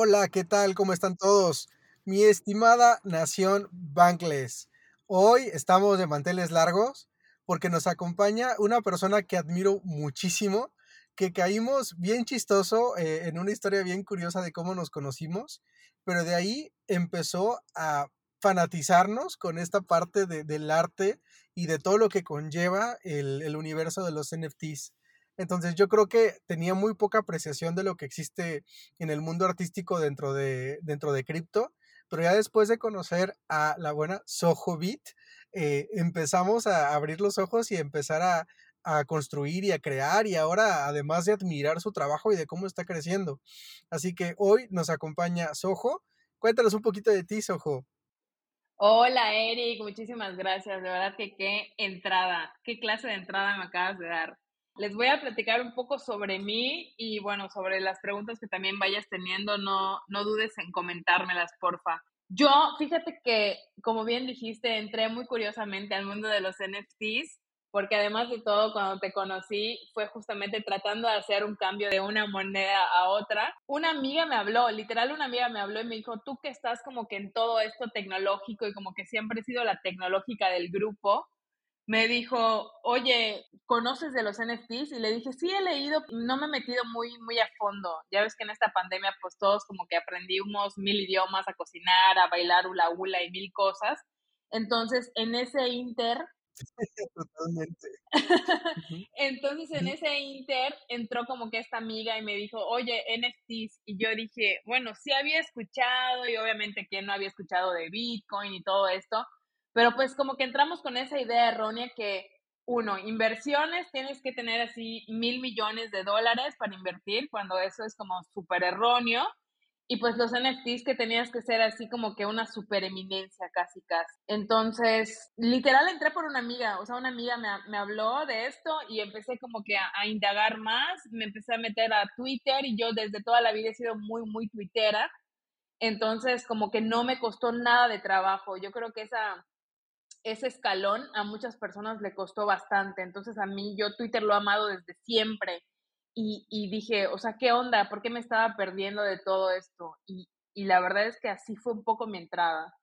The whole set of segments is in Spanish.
Hola, ¿qué tal? ¿Cómo están todos? Mi estimada nación Bankless. Hoy estamos de manteles largos porque nos acompaña una persona que admiro muchísimo, que caímos bien chistoso eh, en una historia bien curiosa de cómo nos conocimos, pero de ahí empezó a fanatizarnos con esta parte del arte y de todo lo que conlleva el, el universo de los NFTs. Entonces yo creo que tenía muy poca apreciación de lo que existe en el mundo artístico dentro de, dentro de cripto, pero ya después de conocer a la buena Soho Beat, eh, empezamos a abrir los ojos y empezar a, a construir y a crear y ahora además de admirar su trabajo y de cómo está creciendo. Así que hoy nos acompaña Soho. Cuéntanos un poquito de ti, Soho. Hola Eric, muchísimas gracias. De verdad que qué entrada, qué clase de entrada me acabas de dar les voy a platicar un poco sobre mí y bueno, sobre las preguntas que también vayas teniendo, no, no dudes en comentármelas, porfa. Yo, fíjate que, como bien dijiste, entré muy curiosamente al mundo de los NFTs, porque además de todo, cuando te conocí, fue justamente tratando de hacer un cambio de una moneda a otra. Una amiga me habló, literal una amiga me habló y me dijo, tú que estás como que en todo esto tecnológico y como que siempre he sido la tecnológica del grupo, me dijo, oye, ¿conoces de los NFTs? Y le dije, sí, he leído, no me he metido muy, muy a fondo. Ya ves que en esta pandemia, pues todos como que aprendimos mil idiomas, a cocinar, a bailar hula hula y mil cosas. Entonces, en ese inter... Totalmente. Entonces, en ese inter entró como que esta amiga y me dijo, oye, NFTs. Y yo dije, bueno, sí había escuchado y obviamente que no había escuchado de Bitcoin y todo esto, pero pues como que entramos con esa idea errónea que, uno, inversiones, tienes que tener así mil millones de dólares para invertir, cuando eso es como súper erróneo. Y pues los NFTs que tenías que ser así como que una super eminencia casi casi. Entonces, literal entré por una amiga, o sea, una amiga me, me habló de esto y empecé como que a, a, indagar más, me empecé a meter a Twitter y yo desde toda la vida he sido muy, muy twittera. Entonces, como que no me costó nada de trabajo. Yo creo que esa, ese escalón a muchas personas le costó bastante. Entonces a mí yo Twitter lo he amado desde siempre y, y dije, o sea, ¿qué onda? ¿Por qué me estaba perdiendo de todo esto? Y, y la verdad es que así fue un poco mi entrada.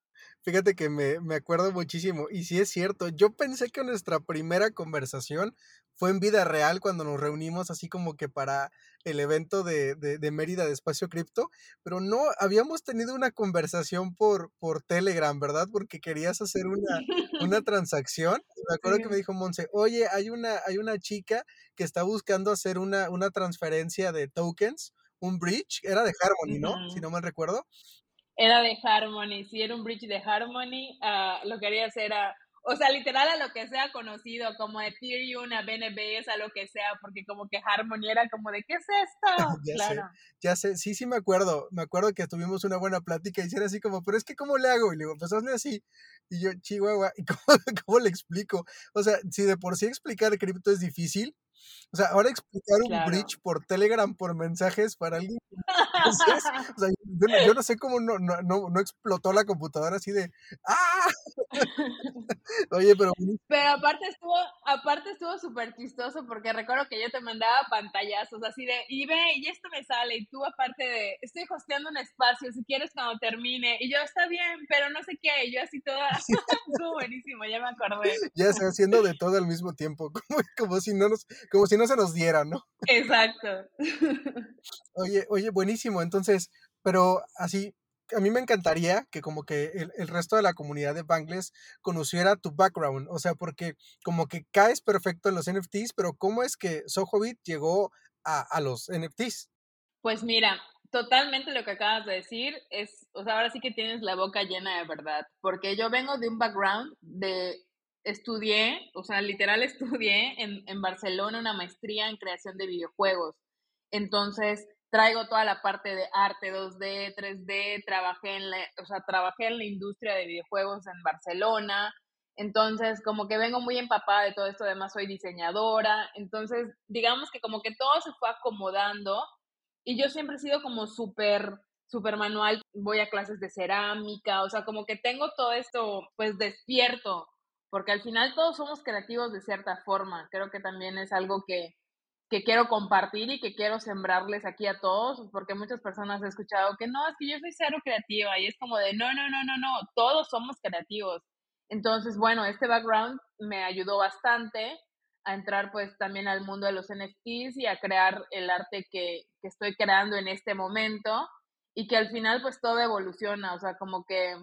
Fíjate que me, me, acuerdo muchísimo. Y sí es cierto, yo pensé que nuestra primera conversación fue en vida real cuando nos reunimos así como que para el evento de, de, de Mérida de Espacio Cripto, pero no, habíamos tenido una conversación por, por Telegram, ¿verdad? Porque querías hacer una, una transacción. Me acuerdo que me dijo Monse, oye, hay una, hay una chica que está buscando hacer una, una transferencia de tokens, un bridge, era de Harmony, ¿no? Uh -huh. Si no mal recuerdo. Era de Harmony, si era un bridge de Harmony, uh, lo que hacer era, o sea, literal a lo que sea conocido, como Ethereum, a BNB, a lo que sea, porque como que Harmony era como de, ¿qué es esto? ya claro. Sé, ya sé, sí, sí me acuerdo, me acuerdo que tuvimos una buena plática y era así como, pero es que ¿cómo le hago? Y le digo, pues hazle así. Y yo, chihuahua, ¿y cómo, cómo le explico? O sea, si de por sí explicar cripto es difícil, o sea, ahora explicar un claro. bridge por Telegram, por mensajes para alguien. Entonces, o sea, yo, yo, no sé cómo no, no, no, no explotó la computadora así de ¡Ah! Oye, pero. Pero aparte estuvo, aparte estuvo súper chistoso porque recuerdo que yo te mandaba pantallazos así de, y ve, y esto me sale, y tú aparte de, estoy hosteando un espacio, si quieres cuando termine, y yo, está bien, pero no sé qué, y yo así toda, estuvo buenísimo, ya me acordé. Ya se haciendo de todo al mismo tiempo, como, como si no nos, como si no se nos diera, ¿no? Exacto. Oye, oye, buenísimo. Entonces, pero así, a mí me encantaría que como que el, el, resto de la comunidad de Bankless conociera tu background, o sea, porque como que caes perfecto en los NFTs, pero ¿cómo es que Sohobit llegó a, a los NFTs? Pues mira, totalmente lo que acabas de decir es, o sea, ahora sí que tienes la boca llena de verdad, porque yo vengo de un background de estudié, o sea, literal estudié en, en Barcelona una maestría en creación de videojuegos. Entonces, traigo toda la parte de arte 2D, 3D, trabajé en la, o sea, trabajé en la industria de videojuegos en Barcelona, entonces como que vengo muy empapada de todo esto, además soy diseñadora, entonces digamos que como que todo se fue acomodando y yo siempre he sido como súper súper manual, voy a clases de cerámica, o sea, como que tengo todo esto pues despierto, porque al final todos somos creativos de cierta forma, creo que también es algo que, que quiero compartir y que quiero sembrarles aquí a todos, porque muchas personas he escuchado que no, es que yo soy cero creativa y es como de, no, no, no, no, no, todos somos creativos. Entonces, bueno, este background me ayudó bastante a entrar pues también al mundo de los NFTs y a crear el arte que, que estoy creando en este momento y que al final pues todo evoluciona, o sea, como que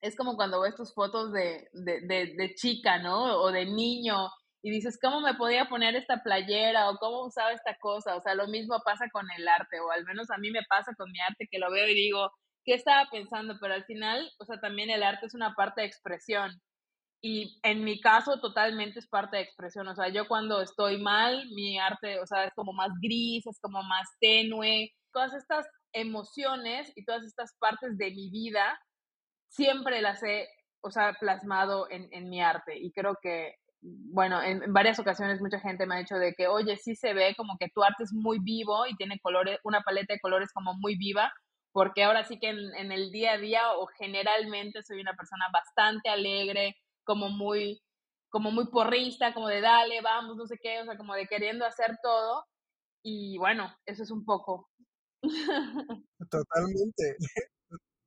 es como cuando ves tus fotos de, de, de, de chica, ¿no? O de niño y dices, ¿cómo me podía poner esta playera o cómo usaba esta cosa? O sea, lo mismo pasa con el arte, o al menos a mí me pasa con mi arte que lo veo y digo, ¿qué estaba pensando? Pero al final, o sea, también el arte es una parte de expresión. Y en mi caso, totalmente es parte de expresión. O sea, yo cuando estoy mal, mi arte, o sea, es como más gris, es como más tenue. Todas estas emociones y todas estas partes de mi vida, siempre las he, o sea, plasmado en, en mi arte. Y creo que bueno, en, varias ocasiones mucha gente me ha dicho de que, oye, sí se ve como que tu arte es muy vivo y tiene colores, una paleta de colores como muy viva, porque ahora sí que en, el día a día o generalmente soy una persona bastante alegre, como muy, como muy porrista, como de dale, vamos, no sé qué, o sea, como de queriendo hacer todo. Y bueno, eso es un poco. Totalmente.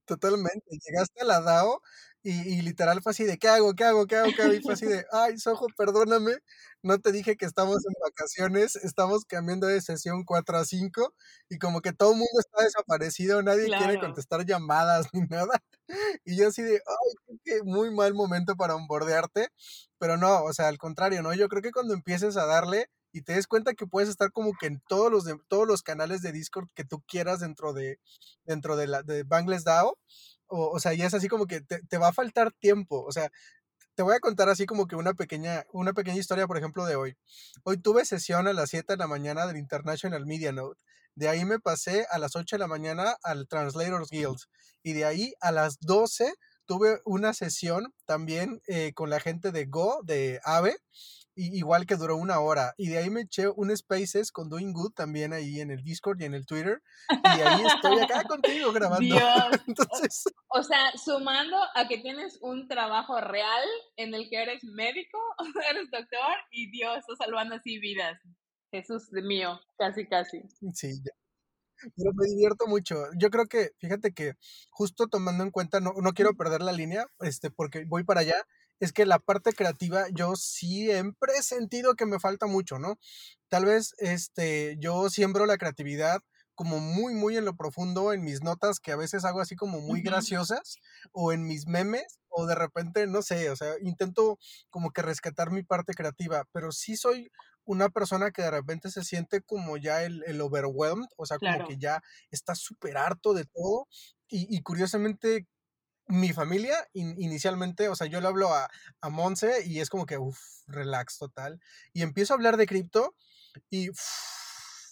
Totalmente. Llegaste a la DAO y, literal fue así de, ¿qué hago? ¿Qué hago? ¿Qué hago? ¿Qué hago? Y fue así de, ay, Sojo, perdóname, no te dije que estamos en vacaciones, estamos cambiando de sesión 4 a 5 y como que todo el mundo está desaparecido, nadie quiere contestar llamadas ni nada. Y yo así de, ay, qué muy mal momento para onboardearte, pero no, o sea, al contrario, ¿no? Yo creo que cuando empieces a darle y te des cuenta que puedes estar como que en todos los, de, todos los canales de Discord que tú quieras dentro de, dentro de, la, de Bangles DAO, o, o sea, ya es así como que te, te, va a faltar tiempo, o sea, te voy a contar así como que una pequeña, una pequeña historia, por ejemplo, de hoy. Hoy tuve sesión a las 7 de la mañana del International Media Note. De ahí me pasé a las 8 de la mañana al Translators Guild. Y de ahí a las 12 tuve una sesión también eh, con la gente de Go, de AVE, igual que duró una hora. Y de ahí me eché un Spaces con Doing Good también ahí en el Discord y en el Twitter. Y ahí estoy acá contigo grabando. Entonces... O, sea, sumando a que tienes un trabajo real en el que eres médico, eres doctor y Dios, está salvando así vidas. Jesús mío, casi, casi. Sí, ya. Pero me divierto mucho. Yo creo que, fíjate que justo tomando en cuenta, no, no quiero perder la línea, este, porque voy para allá es que la parte creativa yo siempre he sentido que me falta mucho, ¿no? Tal vez este, yo siembro la creatividad como muy, muy en lo profundo en mis notas que a veces hago así como muy graciosas o en mis memes o de repente, no sé, o sea, intento como que rescatar mi parte creativa, pero sí soy una persona que de repente se siente como ya el, el overwhelmed, o sea, como que ya está súper harto de todo y, y curiosamente mi familia inicialmente, o sea, yo le hablo a, a Monse y es como que, uff, relax total. Y empiezo a hablar de cripto y,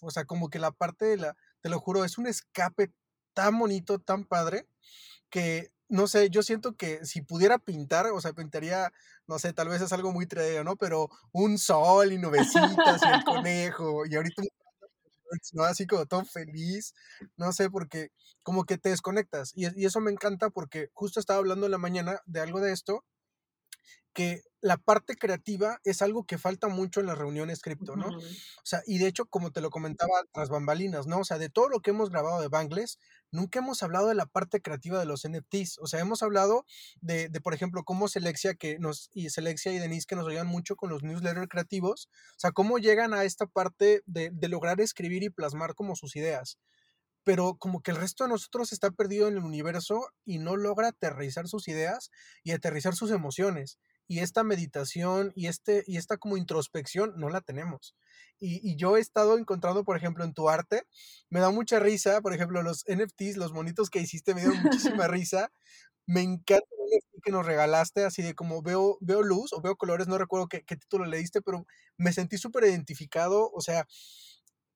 o sea, como que la parte de la, te lo juro, es un escape tan bonito, tan padre, que, no sé, yo siento que si pudiera pintar, o sea, pintaría, no sé, tal vez es algo muy tredeo, ¿no? Pero un sol y nubecitas y el conejo y ahorita ¿no? Así como todo feliz, no sé, porque como que te desconectas. Y, y, eso me encanta porque justo estaba hablando en la mañana de algo de esto, que la parte creativa es algo que falta mucho en las reuniones cripto, ¿no? O sea, y de hecho, como te lo comentaba tras bambalinas, ¿no? O sea, de todo lo que hemos grabado de Bangles, nunca hemos hablado de la parte creativa de los NFTs. O sea, hemos hablado de, de por ejemplo, cómo Selexia, que nos, y Selexia y Denise que nos ayudan mucho con los newsletters creativos, o sea, cómo llegan a esta parte de, de lograr escribir y plasmar como sus ideas pero como que el resto de nosotros está perdido en el universo y no logra aterrizar sus ideas y aterrizar sus emociones y esta meditación y, este, y esta como introspección no la tenemos. Y, yo he estado encontrando, por ejemplo, en tu arte, me da mucha risa, por ejemplo, los NFTs, los monitos que hiciste me dieron muchísima risa, Me encanta el que nos regalaste, así de como veo, veo luz o veo colores, no recuerdo qué, qué título leíste, pero me sentí súper identificado, o sea,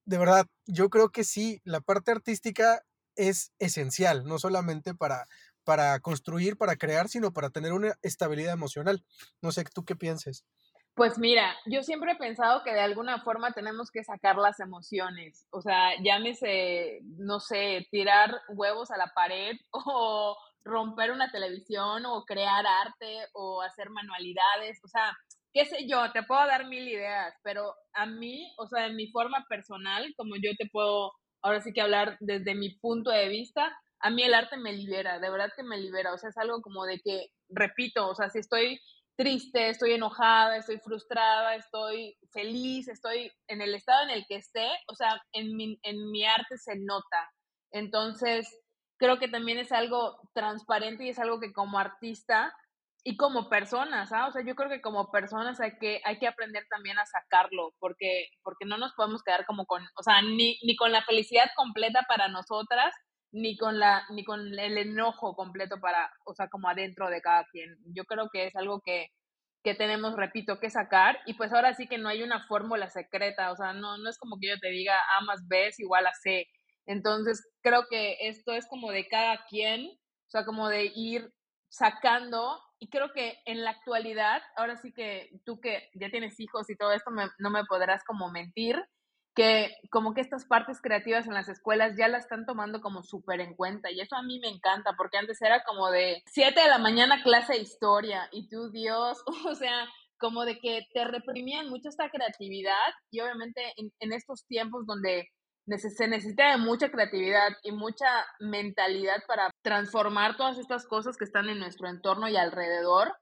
de verdad, yo creo que sí, la parte artística es esencial, no solamente para, para construir, para crear, sino para tener una estabilidad emocional. No sé, ¿tú qué pienses? Pues mira, yo siempre he pensado que de alguna forma tenemos que sacar las emociones, o sea, llámese, no sé, tirar huevos a la pared o romper una televisión o crear arte o hacer manualidades, o sea, qué sé yo, te puedo dar mil ideas, pero a mí, o sea, en mi forma personal, como yo te puedo ahora sí que hablar desde mi punto de vista, a mí el arte me libera, de verdad que me libera, o sea, es algo como de que, repito, o sea, si estoy triste, estoy enojada, estoy frustrada, estoy feliz, estoy en el estado en el que esté, o sea, en mi, en mi arte se nota. Entonces, creo que también es algo transparente y es algo que como artista y como personas, ¿ah? O sea, yo creo que como personas hay que, hay que aprender también a sacarlo, porque, porque no nos podemos quedar como con, o sea, ni, ni con la felicidad completa para nosotras, ni con, la, ni con el enojo completo para, o sea, como adentro de cada quien. Yo creo que es algo que, que tenemos, repito, que sacar, y pues ahora sí que no hay una fórmula secreta, o sea, no, no es como que yo te diga A más B es igual a C, entonces, creo que esto es como de cada quien, o sea, como de ir sacando, y creo que en la actualidad, ahora sí que tú que ya tienes hijos y todo esto, no me podrás como mentir, que como que estas partes creativas en las escuelas ya la están tomando como súper en cuenta y eso a mí me encanta porque antes era como de 7 de la mañana clase de historia y tú Dios, o sea, como de que te reprimían mucho esta creatividad y obviamente en, en estos tiempos donde se necesita de mucha creatividad y mucha mentalidad para transformar todas estas cosas que están en nuestro entorno y alrededor.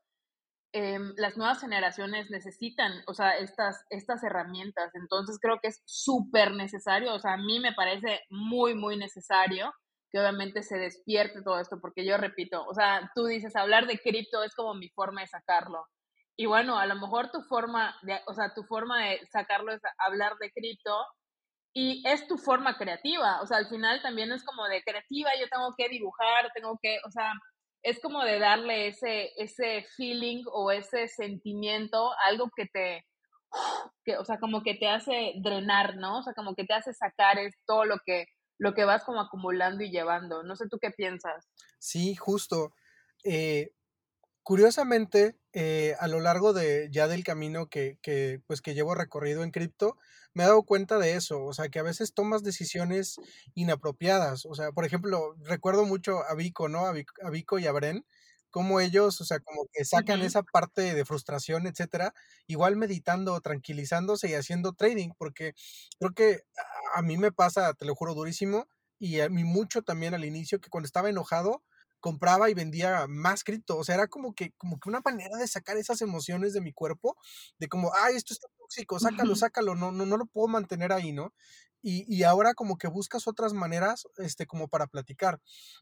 Em, las nuevas generaciones necesitan, o sea, estas, estas herramientas. Entonces creo que es súper necesario, o sea, a mí me parece muy, muy necesario que obviamente se despierte todo esto, porque yo repito, o sea, tú dices, hablar de cripto es como mi forma de sacarlo. Y bueno, a lo mejor tu forma de, o sea, tu forma de sacarlo es hablar de cripto, y es tu forma creativa, o sea, al final también es como de creativa, yo tengo que dibujar, tengo que, o sea, es como de darle ese, ese feeling o ese sentimiento, algo que te, que, o sea, como que te hace drenar, ¿no? O sea, como que te hace sacar es todo lo que, lo que vas como acumulando y llevando. No sé tú qué piensas. Sí, justo. Eh, curiosamente, eh, a lo largo de ya del camino que, que, pues, que llevo recorrido en cripto, me he dado cuenta de eso, o sea, que a veces tomas decisiones inapropiadas, o sea, por ejemplo, recuerdo mucho a Vico, ¿no? A Vico, y a Bren, como ellos, o sea, como que sacan esa parte de frustración, etcétera, igual meditando, tranquilizándose y haciendo trading, porque creo que a mí me pasa, te lo juro, durísimo, y a mí mucho también al inicio, que cuando estaba enojado, compraba y vendía más cripto. O sea, era como que, como que una manera de sacar esas emociones de mi cuerpo, de como, ay, esto está tóxico, sácalo, sácalo, no, no, no lo puedo mantener ahí, ¿no? Y, y, ahora como que buscas otras maneras, este, como para platicar.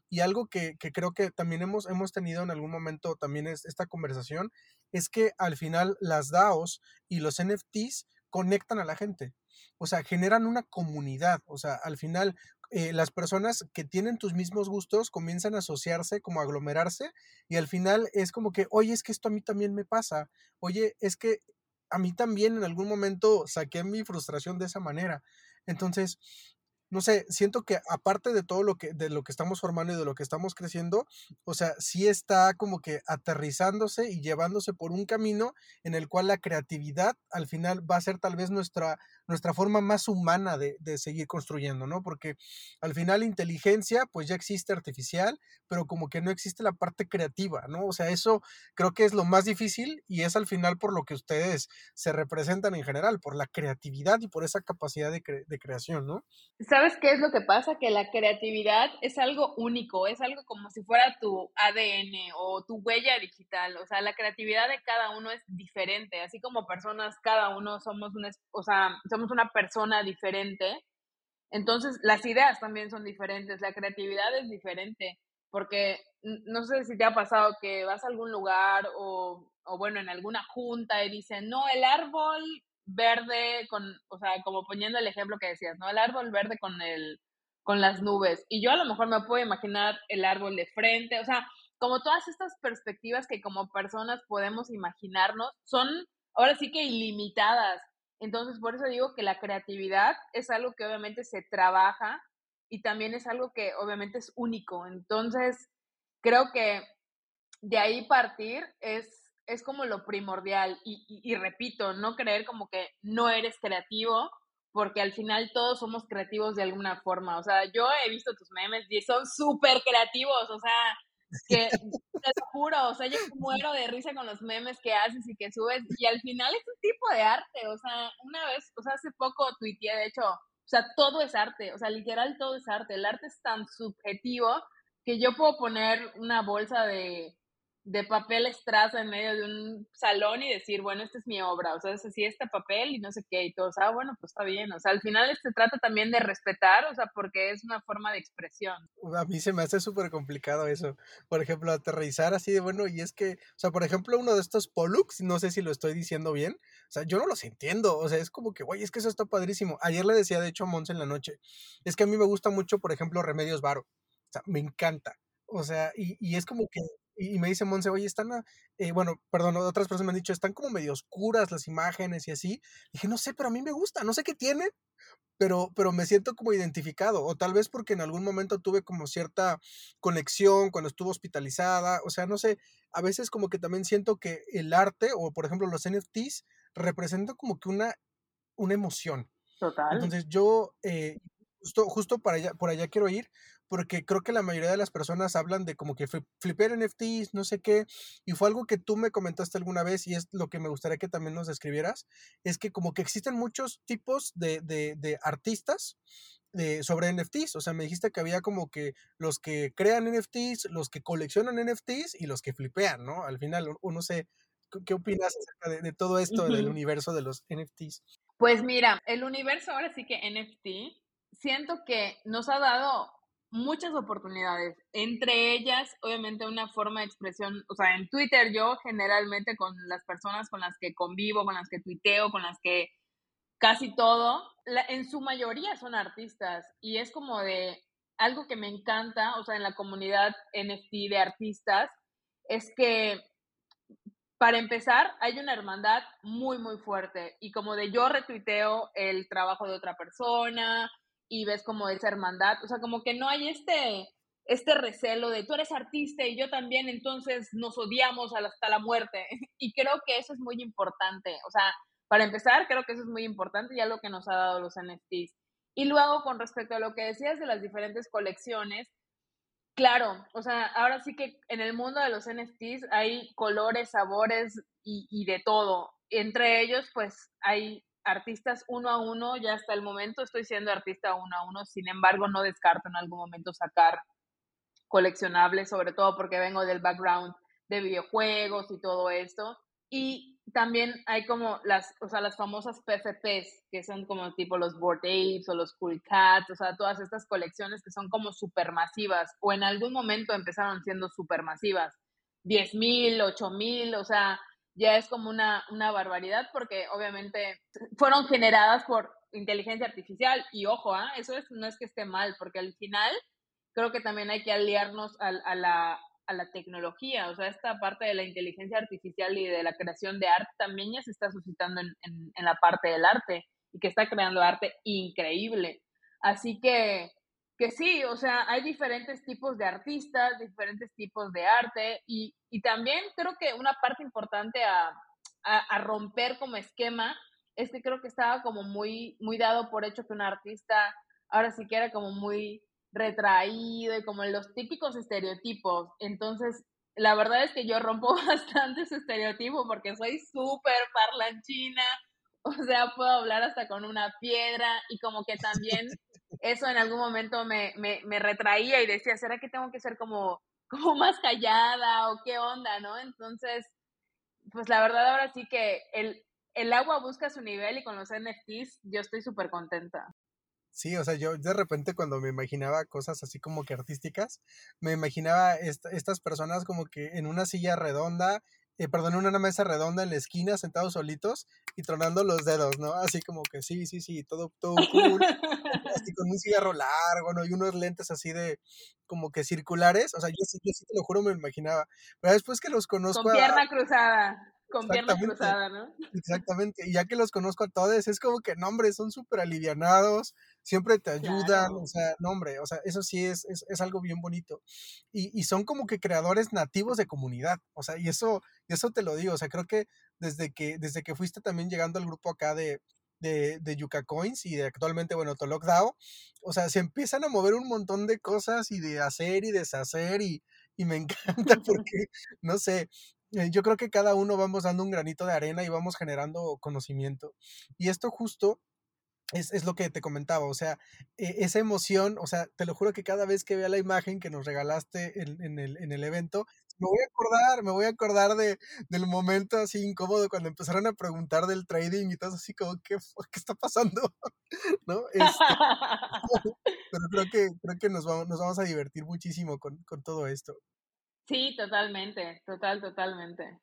Y algo que, que, creo que también hemos, hemos tenido en algún momento también es esta conversación, es que al final las DAOs y los NFTs conectan a la gente. O sea, generan una comunidad. O sea, al final eh, las personas que tienen tus mismos gustos comienzan a asociarse, como a aglomerarse, y al final es como que, oye, es que esto a mí también me pasa, oye, es que a mí también en algún momento saqué mi frustración de esa manera. Entonces, no sé, siento que aparte de todo lo que, de lo que estamos formando y de lo que estamos creciendo, o sea, sí está como que aterrizándose y llevándose por un camino en el cual la creatividad al final va a ser tal vez nuestra, nuestra forma más humana de, de seguir construyendo, ¿no? Porque al final inteligencia, pues ya existe artificial, pero como que no existe la parte creativa, ¿no? O sea, eso creo que es lo más difícil y es al final por lo que ustedes se representan en general, por la creatividad y por esa capacidad de, de creación, ¿no? ¿Sabes qué es lo que pasa? Que la creatividad es algo único, es algo como si fuera tu ADN o tu huella digital. O sea, la creatividad de cada uno es diferente. Así como personas, cada uno somos una, o sea, una persona diferente. Entonces, las ideas también son diferentes, la creatividad es diferente. Porque no sé si te ha pasado que vas a algún lugar o, o bueno, en alguna junta y dicen, no, el árbol verde con, o sea, como poniendo el ejemplo que decías, ¿no? El árbol verde con el con las nubes. Y yo a lo mejor me puedo imaginar el árbol de frente, o sea, como todas estas perspectivas que como personas podemos imaginarnos son ahora sí que ilimitadas. Entonces, por eso digo que la creatividad es algo que obviamente se trabaja y también es algo que obviamente es único. Entonces, creo que de ahí partir es, es como lo primordial. Y, y, repito, no creer como que no eres creativo, porque al final todos somos creativos de alguna forma. O sea, yo he visto tus memes y son súper creativos. O sea, que te juro, o sea, yo muero de risa con los memes que haces y que subes, y al final es un tipo de arte, o sea, una vez, o sea, hace poco tuiteé, de hecho, o sea, todo es arte, o sea, literal todo es arte, el arte es tan subjetivo que yo puedo poner una bolsa de, de papel estraza en medio de un salón y decir, bueno, esta es mi obra, o sea, es así este papel y no sé qué, y todos, ah, bueno, pues está bien, o sea, al final se trata también de respetar, o sea, porque es una forma de expresión. A mí se me hace súper complicado eso, por ejemplo, aterrizar así de, bueno, y es que, o sea, por ejemplo, uno de estos Pollux, no sé si lo estoy diciendo bien, o sea, yo no los entiendo, o sea, es como que, güey, es que eso está padrísimo. Ayer le decía, de hecho, a Mons en la noche, es que a mí me gusta mucho, por ejemplo, Remedios Varo, o sea, me encanta. O sea, y, y es como que y, me dice Monse, oye, están, eh, bueno, perdón, otras personas me han dicho, están como medio oscuras las imágenes y así. dije, no sé, pero a mí me gusta, no sé qué tienen, pero, pero me siento como identificado, o tal vez porque en algún momento tuve como cierta conexión cuando estuvo hospitalizada, o sea, no sé, a veces como que también siento que el arte, o por ejemplo los NFTs, representan como que una, una emoción. Total. Entonces yo, eh, justo, justo para allá, por allá quiero ir, porque creo que la mayoría de las personas hablan de como que flipper NFTs, no sé qué, y fue algo que tú me comentaste alguna vez y es lo que me gustaría que también nos describieras, es que como que existen muchos tipos de, de, de artistas de, sobre NFTs, o sea, me dijiste que había como que los que crean NFTs, los que coleccionan NFTs y los que flipean, ¿no? Al final, uno sé, ¿qué opinas acerca de, todo esto, del universo de los NFTs? Pues mira, el universo ahora sí que NFT, siento que nos ha dado muchas oportunidades, entre ellas, obviamente, una forma de expresión, o sea, en Twitter yo generalmente con las personas con las que convivo, con las que tuiteo, con las que casi todo, en su mayoría son artistas y es como de algo que me encanta, o sea, en la comunidad NFT de artistas, es que para empezar, hay una hermandad muy, muy fuerte y como de yo retuiteo el trabajo de otra persona, y ves como esa hermandad, o sea, como que no hay este, este recelo de tú eres artista y yo también, entonces nos odiamos hasta la muerte. Y creo que eso es muy importante, o sea, para empezar, creo que eso es muy importante y algo que nos ha dado los NFTs. Y luego, con respecto a lo que decías de las diferentes colecciones, claro, o sea, ahora sí que en el mundo de los NFTs hay colores, sabores y, y de todo. Entre ellos, pues hay artistas uno a uno, ya hasta el momento estoy siendo artista uno a uno, sin embargo no descarto en algún momento sacar coleccionables, sobre todo porque vengo del background de videojuegos y todo esto. Y también hay como las, o sea, las famosas PFPs, que son como tipo los Board Apes o los Cool Cats, o sea, todas estas colecciones que son como supermasivas, o en algún momento empezaron siendo supermasivas, 10 mil, 8 mil, o sea, ya es como una, una barbaridad porque obviamente fueron generadas por inteligencia artificial y ojo, ¿ah? eso es, no es que esté mal, porque al final creo que también hay que aliarnos a, a, la, a la tecnología, o sea, esta parte de la inteligencia artificial y de la creación de arte también ya se está suscitando en, en, en la parte del arte y que está creando arte increíble. Así que que sí, o sea, hay diferentes tipos de artistas, diferentes tipos de arte y, y también creo que una parte importante a, a, romper como esquema es que creo que estaba como muy, muy dado por hecho que un artista ahora sí que era como muy retraído y como los típicos estereotipos. Entonces, la verdad es que yo rompo bastante ese estereotipo porque soy súper parlanchina, o sea, puedo hablar hasta con una piedra y como que también eso en algún momento me, me, me, retraía y decía, ¿será que tengo que ser como, como más callada o qué onda, no? Entonces, pues la verdad ahora sí que el, el agua busca su nivel y con los NFTs yo estoy súper contenta. Sí, o sea, yo de repente cuando me imaginaba cosas así como que artísticas, me imaginaba estas personas como que en una silla redonda eh, perdón, una mesa redonda en la esquina, sentados solitos y tronando los dedos, ¿no? Así como que sí, sí, sí, todo, todo cool. así con un cigarro largo, ¿no? Y unos lentes así de, como que circulares. O sea, yo sí, yo sí te lo juro, me imaginaba. Pero después que los conozco. Con pierna cruzada. Con pierna cruzada, ¿no? Exactamente. Y ya que los conozco a todos, es como que, no, hombre, son súper alivianados, siempre te ayudan, o sea, no, hombre, o sea, eso sí es, es, es algo bien bonito. Y, y, son como que creadores nativos de comunidad, o sea, y eso, eso te lo digo, o sea, creo que desde que, desde que fuiste también llegando al grupo acá de, de, de Yuka Coins y de actualmente, bueno, Tolok DAO, o sea, se empiezan a mover un montón de cosas y de hacer y deshacer y, y me encanta porque, no sé, yo creo que cada uno vamos dando un granito de arena y vamos generando conocimiento. Y esto justo es, es, lo que te comentaba, o sea, e, esa emoción, o sea, te lo juro que cada vez que vea la imagen que nos regalaste en, en, el, en el evento, me voy a acordar, me voy a acordar de, del momento así incómodo cuando empezaron a preguntar del trading y todo así como, ¿qué, qué está pasando? ¿No? Este, pero creo que, creo que nos, vamos, nos vamos a divertir muchísimo con, con todo esto. Sí, totalmente, total, totalmente.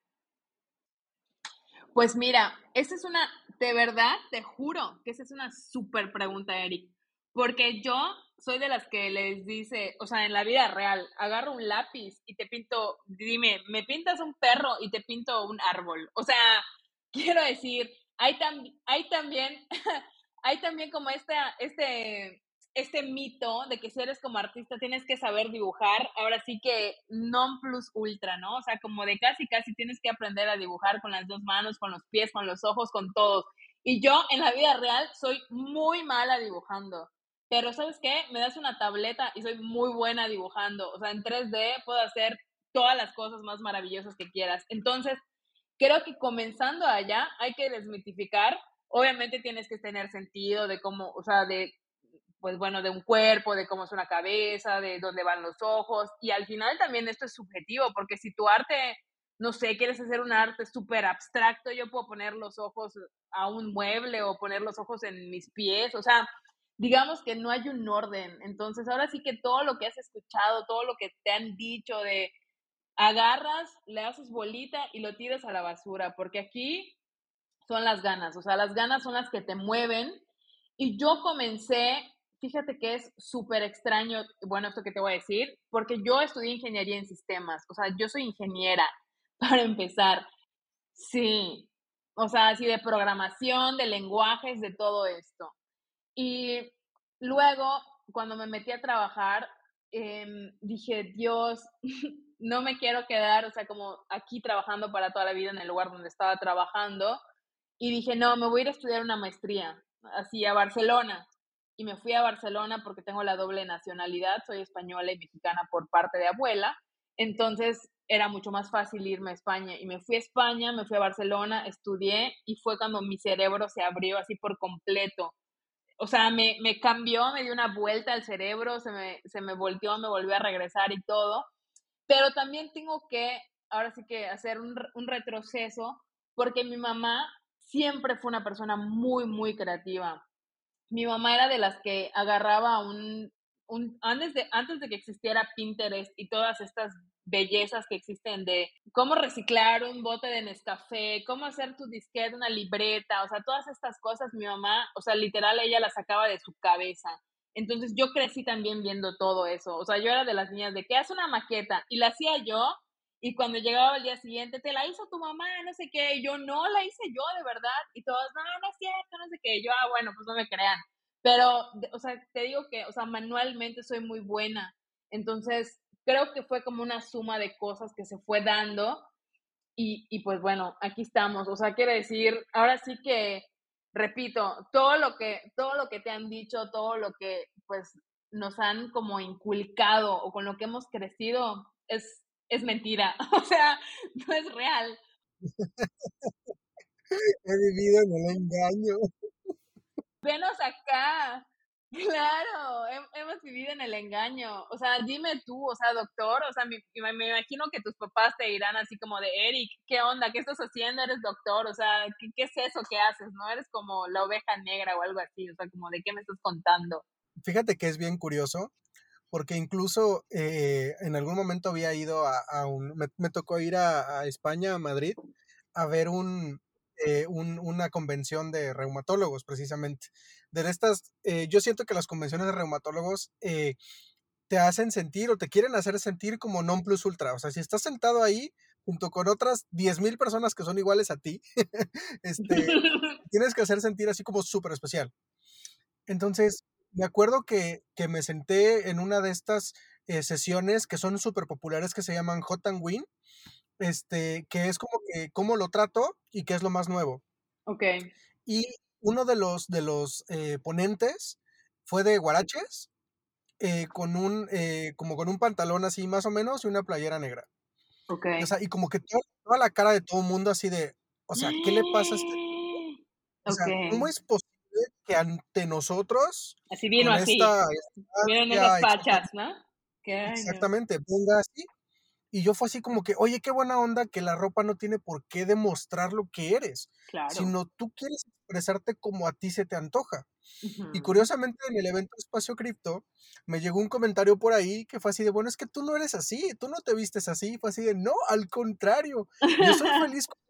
Pues mira, esa es una, de verdad, te juro que esa es una súper pregunta, Eric, porque yo soy de las que les dice, o sea, en la vida real, agarro un lápiz y te pinto, dime, me pintas un perro y te pinto un árbol. O sea, quiero decir, hay, tam, hay también, hay también como esta, este, este mito de que si eres como artista tienes que saber dibujar, ahora sí que non plus ultra, ¿no? O sea, como de casi casi tienes que aprender a dibujar con las dos manos, con los pies, con los ojos, con todos. Y yo en la vida real soy muy mala dibujando. Pero ¿sabes qué? Me das una tableta y soy muy buena dibujando. O sea, en 3D puedo hacer todas las cosas más maravillosas que quieras. Entonces, creo que comenzando allá hay que desmitificar. Obviamente tienes que tener sentido de cómo, o sea, de pues bueno, de un cuerpo, de cómo es una cabeza, de dónde van los ojos. Y al final también esto es subjetivo, porque si tu arte, no sé, quieres hacer un arte súper abstracto, yo puedo poner los ojos a un mueble o poner los ojos en mis pies, o sea, digamos que no hay un orden. Entonces, ahora sí que todo lo que has escuchado, todo lo que te han dicho de agarras, le haces bolita y lo tiras a la basura, porque aquí son las ganas, o sea, las ganas son las que te mueven. Y yo comencé fíjate que es súper extraño, bueno, esto que te voy a decir, porque yo estudié ingeniería en sistemas, o sea, yo soy ingeniera, para empezar. Sí, o sea, así de programación, de lenguajes, de todo esto. Y luego, cuando me metí a trabajar, eh, dije, Dios, no me quiero quedar, o sea, como aquí trabajando para toda la vida en el lugar donde estaba trabajando. Y dije, no, me voy a ir a estudiar una maestría, así a Barcelona y me fui a Barcelona porque tengo la doble nacionalidad, soy española y mexicana por parte de abuela, entonces era mucho más fácil irme a España y me fui a España, me fui a Barcelona, estudié y fue cuando mi cerebro se abrió así por completo. O sea, me, me cambió, me dio una vuelta al cerebro, se me, se me volteó, me volvió a regresar y todo. Pero también tengo que, ahora sí que hacer un, un retroceso, porque mi mamá siempre fue una persona muy, muy creativa mi mamá era de las que agarraba un, un antes, de, antes de que existiera Pinterest y todas estas bellezas que existen de cómo reciclar un bote de Nescafé, cómo hacer tu disquete, una libreta, o sea, todas estas cosas mi mamá, o sea, literal ella las sacaba de su cabeza. Entonces yo crecí también viendo todo eso, o sea, yo era de las niñas de que hace una maqueta y la hacía yo y cuando llegaba el día siguiente, te la hizo tu mamá, no sé qué, y yo no la hice yo de verdad, y todos, no, no es cierto, no sé qué, yo, ah, bueno, pues no me crean. Pero, o sea, te digo que, o sea, manualmente soy muy buena. Entonces, creo que fue como una suma de cosas que se fue dando. Y, y pues bueno, aquí estamos. O sea, quiere decir, ahora sí que, repito, todo lo que, todo lo que te han dicho, todo lo que pues nos han como inculcado o con lo que hemos crecido es es mentira, o sea, no es real. He vivido en el engaño. Venos acá. Claro, hemos vivido en el engaño. O sea, dime tú, o sea, doctor, o sea, me, me, imagino que tus papás te dirán así como de, Eric, ¿qué onda? ¿Qué estás haciendo? Eres doctor, o sea, ¿qué, qué es eso que haces? ¿No? Eres como la oveja negra o algo así, o sea, como de qué me estás contando. Fíjate que es bien curioso, porque incluso eh, en algún momento había ido a, un, me, tocó ir a, España, a Madrid, a ver un, eh, una convención de reumatólogos, precisamente. De estas, eh, yo siento que las convenciones de reumatólogos te hacen sentir o te quieren hacer sentir como non plus ultra. O sea, si estás sentado ahí junto con otras 10.000 personas que son iguales a ti, este, tienes que hacer sentir así como súper especial. Entonces, me acuerdo que, me senté en una de estas eh, sesiones que son súper populares que se llaman Hot and Win, este, que es como que cómo lo trato y qué es lo más nuevo. Ok. Y uno de los, de los eh, ponentes fue de Guaraches, eh, con un, como con un pantalón así más o menos y una playera negra. Ok. O sea, y como que toda, la cara de todo el mundo así de, o sea, ¿qué le pasa a este? O sea, ¿cómo es posible que ante nosotros. Así vino así. Esta, esas fachas, ¿no? Exactamente, venga así. Y yo fue así como que, oye, qué buena onda que la ropa no tiene por qué demostrar lo que eres, claro. sino tú quieres expresarte como a ti se te antoja. Y curiosamente en el evento Espacio Cripto me llegó un comentario por ahí que fue así de, bueno, es que tú no eres así, tú no te vistes así, fue así de, no, al contrario, yo soy feliz con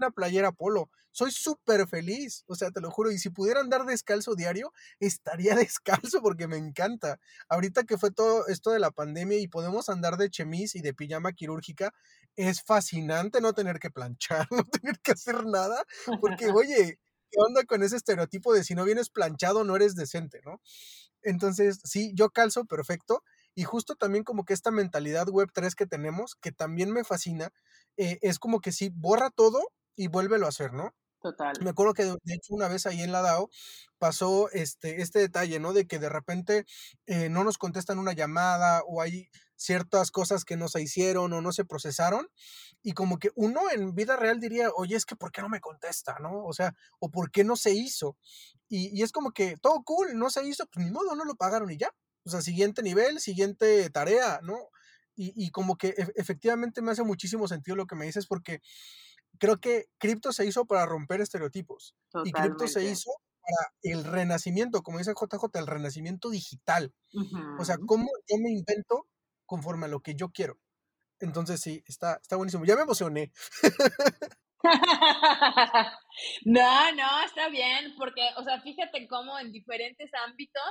una playera polo. Soy súper feliz, o sea, te lo juro. Y si pudiera andar descalzo diario, estaría descalzo porque me encanta. Ahorita que fue todo esto de la pandemia y podemos andar de chemis y de pijama quirúrgica, es fascinante no tener que planchar, no tener que hacer nada, porque, oye, ¿qué onda con ese estereotipo de si no vienes planchado no eres decente, ¿no? Entonces, sí, yo calzo perfecto. Y justo también como que esta mentalidad web 3 que tenemos, que también me fascina, eh, es como que sí, borra todo y vuélvelo a hacer, ¿no? Total. Me acuerdo que de hecho una vez ahí en la DAO pasó este, este detalle, ¿no? De que de repente eh, no nos contestan una llamada o hay ciertas cosas que no se hicieron o no se procesaron y como que uno en vida real diría, oye, es que ¿por qué no me contesta, no? O sea, o ¿por qué no se hizo? Y, es como que todo cool, no se hizo, pues ni modo, no lo pagaron y ya. O sea, siguiente nivel, siguiente tarea, ¿no? Y, y como que e, efectivamente me hace muchísimo sentido lo que me dices porque creo que cripto se hizo para romper estereotipos. Y cripto se hizo para el renacimiento, como dice JJ, el renacimiento digital. O sea, cómo yo me invento conforme a lo que yo quiero. Entonces sí, está, está buenísimo. Ya me emocioné. no, no, está bien, porque, o sea, fíjate cómo en diferentes ámbitos,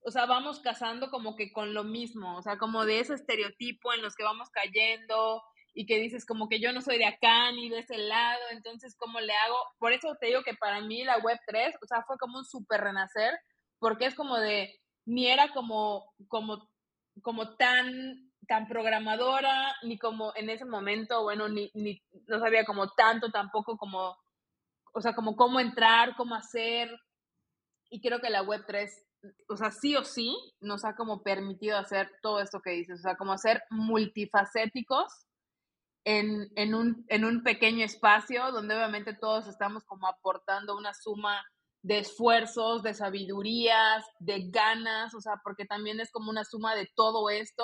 o sea, vamos casando como que con lo mismo, o sea, como de ese estereotipo en los que vamos cayendo, y que dices como que yo no soy de acá ni de ese lado, entonces ¿cómo le hago? Por eso te digo que para mí la web 3, o sea, fue como un súper renacer, porque es como de, ni era como, como, como tan, tan programadora, ni como en ese momento, bueno, ni, ni, no sabía como tanto tampoco como, o sea, como cómo entrar, cómo hacer, y creo que la web 3 o sea, sí o sí nos ha como permitido hacer todo esto que dices, o sea, como ser multifacéticos en, en, un, en un pequeño espacio donde obviamente todos estamos como aportando una suma de esfuerzos, de sabidurías, de ganas, o sea, porque también es como una suma de todo esto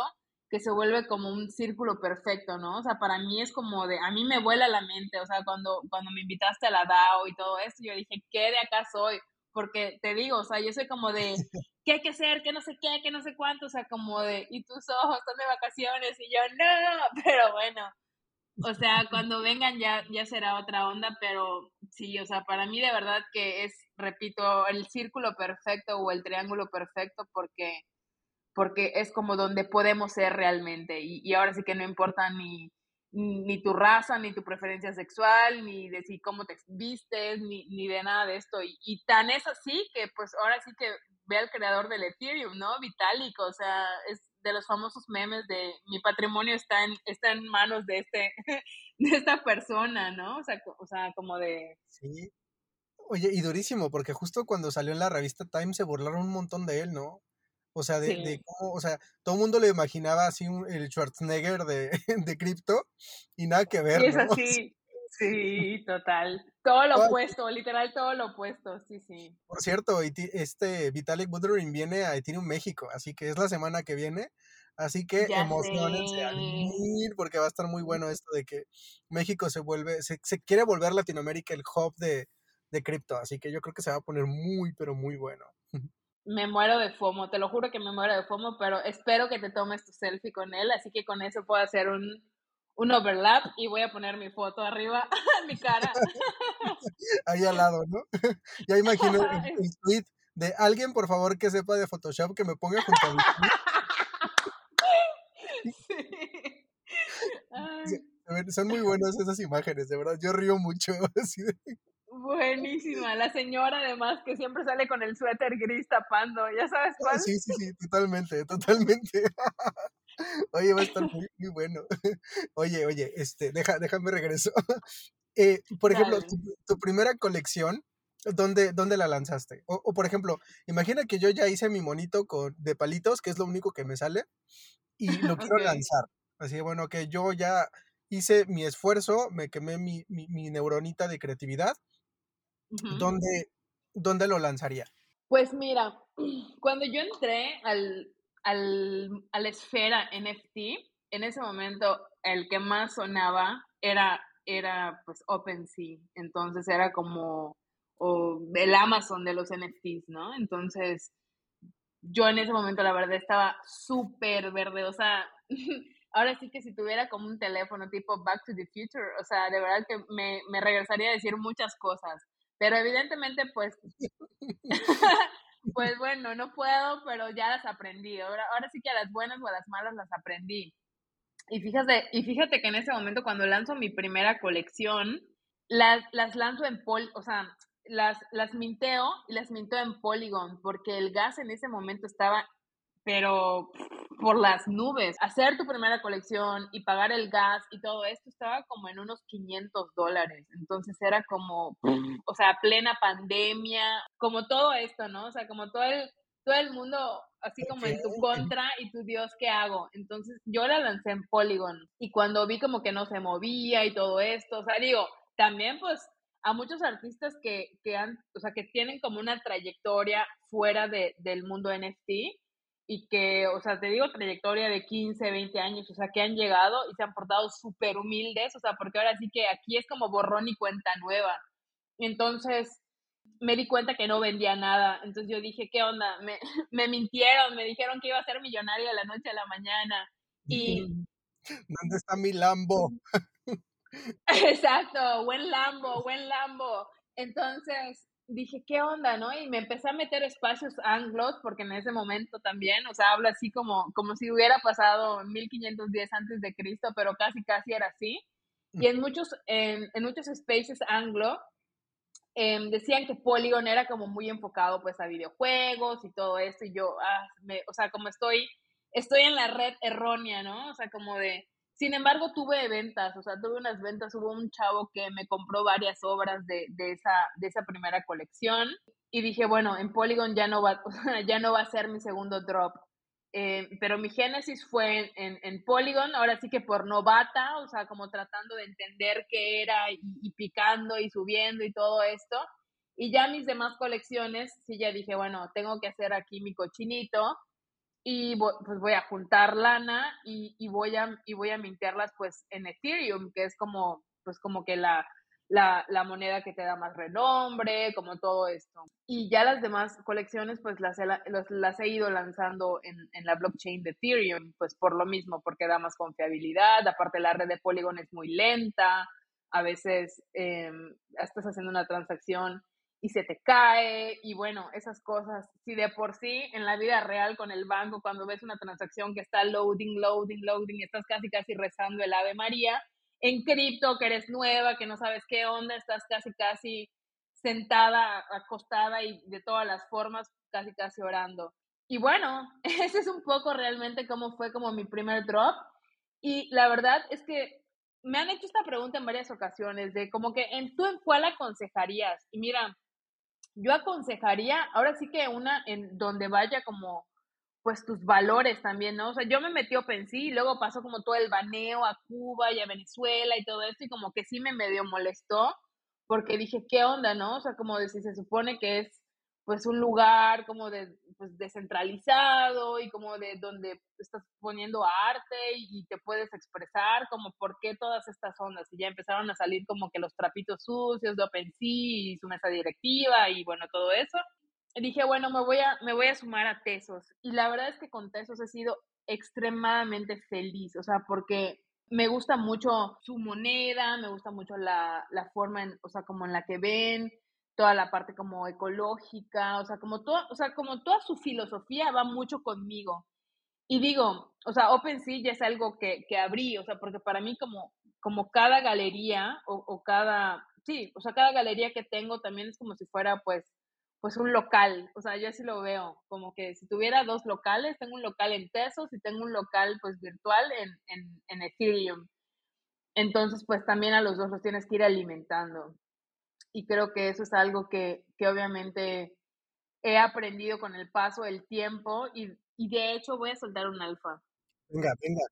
que se vuelve como un círculo perfecto, ¿no? O sea, para mí es como de, a mí me vuela la mente, o sea, cuando, cuando me invitaste a la DAO y todo esto, yo dije, ¿qué de acá soy? Porque te digo, o sea, yo soy como de, ¿qué hay que hacer? ¿Qué no sé qué? ¿Qué no sé cuánto? O sea, como de, y tus ojos están de vacaciones y yo, no, pero bueno, o sea, cuando vengan ya, ya será otra onda, pero sí, o sea, para mí de verdad que es, repito, el círculo perfecto o el triángulo perfecto porque, porque es como donde podemos ser realmente. Y, y ahora sí que no importa ni, ni tu raza, ni tu preferencia sexual, ni de si cómo te vistes, ni, ni de nada de esto. Y, y tan es así que pues ahora sí que ve al creador del Ethereum, ¿no? Vitalik, o sea, es de los famosos memes de mi patrimonio está en, está en manos de este, de esta persona, ¿no? O sea, o sea, como de... Sí. Oye, y durísimo, porque justo cuando salió en la revista Time se burlaron un montón de él, ¿no? O sea, de, de cómo, o sea, todo el mundo le imaginaba así un, el Schwarzenegger de, de cripto y nada que ver. Sí, es así. Sí, total. Todo lo opuesto, literal todo lo opuesto, sí, sí. Por cierto, este Vitalik Buterin viene a Ethereum México, así que es la semana que viene. Así que emocionense al ir, porque va a estar muy bueno esto de que México se vuelve, se, quiere volver Latinoamérica el hub de, de cripto, así que yo creo que se va a poner muy, pero muy bueno. me muero de FOMO, te lo juro que me muero de FOMO, pero espero que te tomes tu selfie con él, así que con eso puedo hacer un, un overlap y voy a poner mi foto arriba, mi cara. Ahí al lado, ¿no? Ya imagino el, tweet de alguien, por favor, que sepa de Photoshop, que me ponga junto a mi sí. Son muy buenas esas imágenes, de verdad. Yo río mucho. Así de... Buenísima. La señora, además, que siempre sale con el suéter gris tapando. ¿Ya sabes cuál? Sí, sí, sí, totalmente, totalmente. Oye, va a estar muy, muy bueno. Oye, oye, este, deja, déjame regreso. Eh, por ejemplo, tu, primera colección, ¿dónde, dónde la lanzaste? O, por ejemplo, imagina que yo ya hice mi monito con, de palitos, que es lo único que me sale, y lo quiero lanzar. Así, bueno, que yo ya hice mi esfuerzo, me quemé mi, mi, neuronita de creatividad. ¿Dónde, ¿Dónde lo lanzaría? Pues mira, cuando yo entré al, al, a la esfera NFT, en ese momento el que más sonaba era, era pues OpenSea, entonces era como el Amazon de los NFTs, ¿no? Entonces yo en ese momento la verdad estaba súper verde, o sea, ahora sí que si tuviera como un teléfono tipo Back to the Future, o sea, de verdad que me, me regresaría a decir muchas cosas, pero evidentemente pues Pues bueno, no puedo, pero ya las aprendí. Ahora, ahora sí que a las buenas o a las malas las aprendí. Y fíjate, y fíjate que en ese momento cuando lanzo mi primera colección, las, las lanzo en pol, o sea, las, las minteo y las minteo en Polygon, porque el gas en ese momento estaba pero por las nubes. Hacer tu primera colección y pagar el gas y todo esto estaba como en unos 500 dólares. Entonces era como, o sea, plena pandemia, como todo esto, ¿no? O sea, como todo el, todo el mundo así como en tu contra y tu Dios, ¿qué hago? Entonces yo la lancé en Polygon y cuando vi como que no se movía y todo esto, o sea, digo, también pues a muchos artistas que, que han, o sea, que tienen como una trayectoria fuera de, del mundo NFT, y que, o sea, te digo, trayectoria de 15, 20 años, o sea, que han llegado y se han portado súper humildes, o sea, porque ahora sí que aquí es como borrón y cuenta nueva. Entonces, me di cuenta que no vendía nada, entonces yo dije, ¿qué onda? Me, me mintieron, me dijeron que iba a ser millonario de la noche a la mañana. Y... ¿Dónde está mi Lambo? Exacto, buen Lambo, buen Lambo. Entonces, dije, ¿qué onda, no? Y me empecé a meter espacios anglos, porque en ese momento también, o sea, habla así como, como si hubiera pasado 1510 antes de Cristo, pero casi, casi era así. Y en muchos, en, en muchos spaces anglo, em, decían que Polygon era como muy enfocado pues a videojuegos y todo esto, y yo, ah, me, o sea, como estoy, estoy en la red errónea, ¿no? O sea, como de, sin embargo, tuve ventas, o sea, tuve unas ventas, hubo un chavo que me compró varias obras de, de, esa, de esa primera colección y dije, bueno, en Polygon ya no va, ya no va a ser mi segundo drop. Eh, pero mi génesis fue en, en, Polygon, ahora sí que por novata, o sea, como tratando de entender qué era y, y picando y subiendo y todo esto. Y ya mis demás colecciones, sí, ya dije, bueno, tengo que hacer aquí mi cochinito y pues voy a juntar lana y, y, voy a y voy a mintearlas pues en Ethereum que es como pues como que la, la, la, moneda que te da más renombre, como todo esto. Y ya las demás colecciones, pues las he, las he ido lanzando en, en, la blockchain de Ethereum, pues por lo mismo, porque da más confiabilidad. Aparte, la red de Polygon es muy lenta. A veces eh, estás haciendo una transacción y se te cae y bueno, esas cosas. Si de por sí en la vida real con el banco, cuando ves una transacción que está loading, loading, loading, estás casi, casi rezando el Ave María, en cripto, que eres nueva, que no sabes qué onda, estás casi, casi sentada, acostada y de todas las formas, casi, casi orando. Y bueno, ese es un poco realmente cómo fue como mi primer drop. Y la verdad es que me han hecho esta pregunta en varias ocasiones de como que en tú en cuál aconsejarías. Y mira, yo aconsejaría, ahora sí que una en donde vaya como pues tus valores también, ¿no? O sea, yo me metí a OpenSea y luego pasó como todo el baneo a Cuba y a Venezuela y todo esto y como que sí me medio molestó porque dije, ¿qué onda, no? O sea, como de si se supone que es pues un lugar como de pues, descentralizado y como de donde estás poniendo arte y te puedes expresar, como por qué todas estas ondas. Y ya empezaron a salir como que los trapitos sucios de OpenSea y su mesa directiva y bueno, todo eso. dije, bueno, me voy, a, me voy a sumar a Tesos. Y la verdad es que con Tesos he sido extremadamente feliz, o sea, porque me gusta mucho su moneda, me gusta mucho la, la forma, en, o sea, como en la que ven, toda la parte como ecológica, o sea, como toda, o sea, como toda su filosofía va mucho conmigo. Y digo, o sea, OpenSea ya es algo que, que abrí, o sea, porque para mí como, como cada galería o, o cada, sí, o sea, cada galería que tengo también es como si fuera pues pues un local, o sea, yo así lo veo, como que si tuviera dos locales, tengo un local en pesos y tengo un local pues virtual en, en, en Ethereum. Entonces, pues también a los dos los tienes que ir alimentando. Y creo que eso es algo que, que obviamente he aprendido con el paso del tiempo y, y de hecho voy a soltar un alfa. Venga, venga.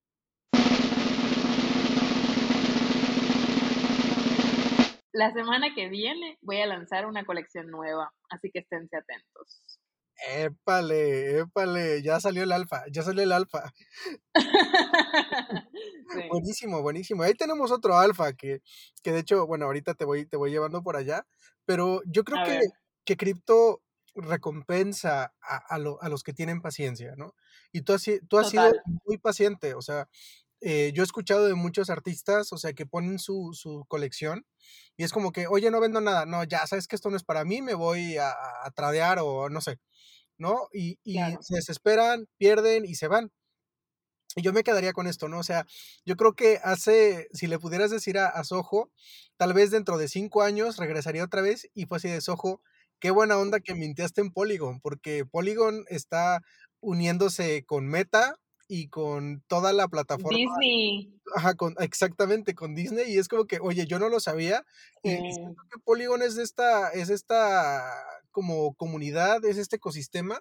La semana que viene voy a lanzar una colección nueva, así que esténse atentos. Épale, épale, ya salió el alfa, ya salió el alfa. Buenísimo, buenísimo. Ahí tenemos otro alfa que, que de hecho, bueno, ahorita te voy, te voy llevando por allá, pero yo creo que, que cripto recompensa a, a, a, los que tienen paciencia, ¿no? Y tú has, tú has sido muy paciente, o sea, eh, yo he escuchado de muchos artistas, o sea, que ponen su, su, colección y es como que, oye, no vendo nada, no, ya sabes que esto no es para mí, me voy a, a tradear o no sé, ¿no? Y, y claro. se desesperan, pierden y se van. Y yo me quedaría con esto, ¿no? O sea, yo creo que hace, si le pudieras decir a, a Soho, tal vez dentro de cinco años regresaría otra vez y fue así de Soho, qué buena onda que mintiaste en Polygon, porque Polygon está uniéndose con Meta, y con toda la plataforma. Disney. Ajá, con, exactamente, con Disney. Y es como que, oye, yo no lo sabía. Sí. Y siento que Polygon es esta, es esta como comunidad, es este ecosistema.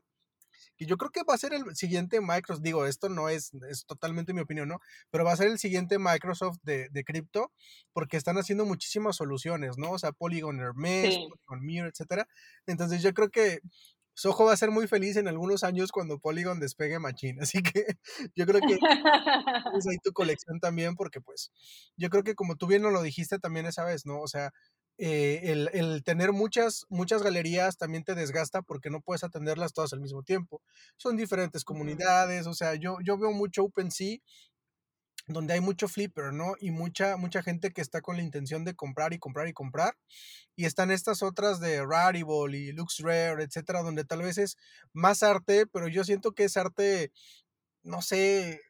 Y yo creo que va a ser el siguiente Microsoft. Digo, esto no es, es totalmente mi opinión, ¿no? Pero va a ser el siguiente Microsoft de, de cripto, porque están haciendo muchísimas soluciones, ¿no? O sea, Polygon Hermes, sí. Polygon Mirror, etcétera. Entonces yo creo que Soho va a ser muy feliz en algunos años cuando Polygon despegue Machine. Así que yo creo que es ahí tu colección también, porque pues yo creo que como tú bien nos lo dijiste también esa vez, ¿no? O sea, eh, el, el, tener muchas, muchas galerías también te desgasta porque no puedes atenderlas todas al mismo tiempo. Son diferentes comunidades, o sea, yo, yo veo mucho OpenSea donde hay mucho flipper, ¿no? Y mucha, mucha gente que está con la intención de comprar y comprar y comprar. Y están estas otras de Rarible y Lux Rare, etcétera, donde tal vez es más arte, pero yo siento que es arte, no sé,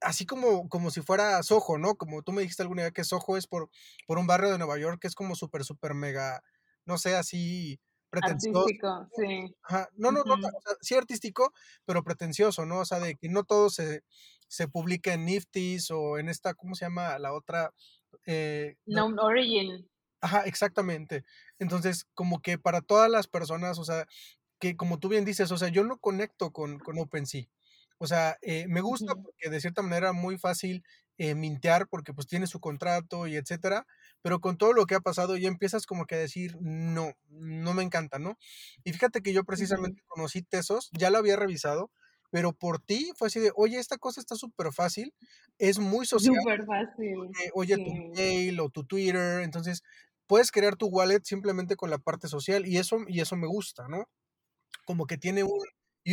así como, como si fuera Soho, ¿no? Como tú me dijiste alguna vez que Soho es por, por un barrio de Nueva York que es como súper, súper mega, no sé, así pretencioso. Artístico, sí. Ajá. No, no, uh -huh. no, o sea, sí artístico, pero pretencioso, ¿no? O sea, de que no todo se, se publica en Niftis o en esta, ¿cómo se llama la otra? Eh, no, no, Origin. Ajá, exactamente. Entonces, como que para todas las personas, o sea, que como tú bien dices, o sea, yo no conecto con, con OpenSea. O sea, eh, me gusta porque de cierta manera muy fácil eh, mintear porque pues tiene su contrato y etcétera, pero con todo lo que ha pasado ya empiezas como que a decir, no, no me encanta, ¿no? Y fíjate que yo precisamente uh -huh. conocí Tesos, ya lo había revisado, pero por ti fue así de, oye, esta cosa está súper fácil, es muy social. Súper fácil. Eh, oye, sí. tu mail o tu Twitter, entonces puedes crear tu wallet simplemente con la parte social y eso, y eso me gusta, ¿no? Como que tiene un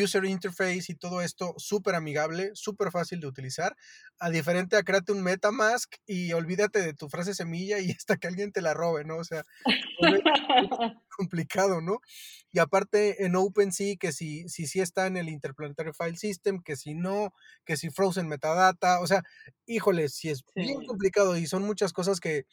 user interface y todo esto súper amigable, súper fácil de utilizar, a diferente a créate un MetaMask y olvídate de tu frase semilla y hasta que alguien te la robe, ¿no? O sea, complicado, ¿no? Y aparte en OpenSea, que si, si sí está en el Interplanetary File System, que si no, que si Frozen Metadata, o sea, híjole, si es sí. bien complicado y son muchas cosas que,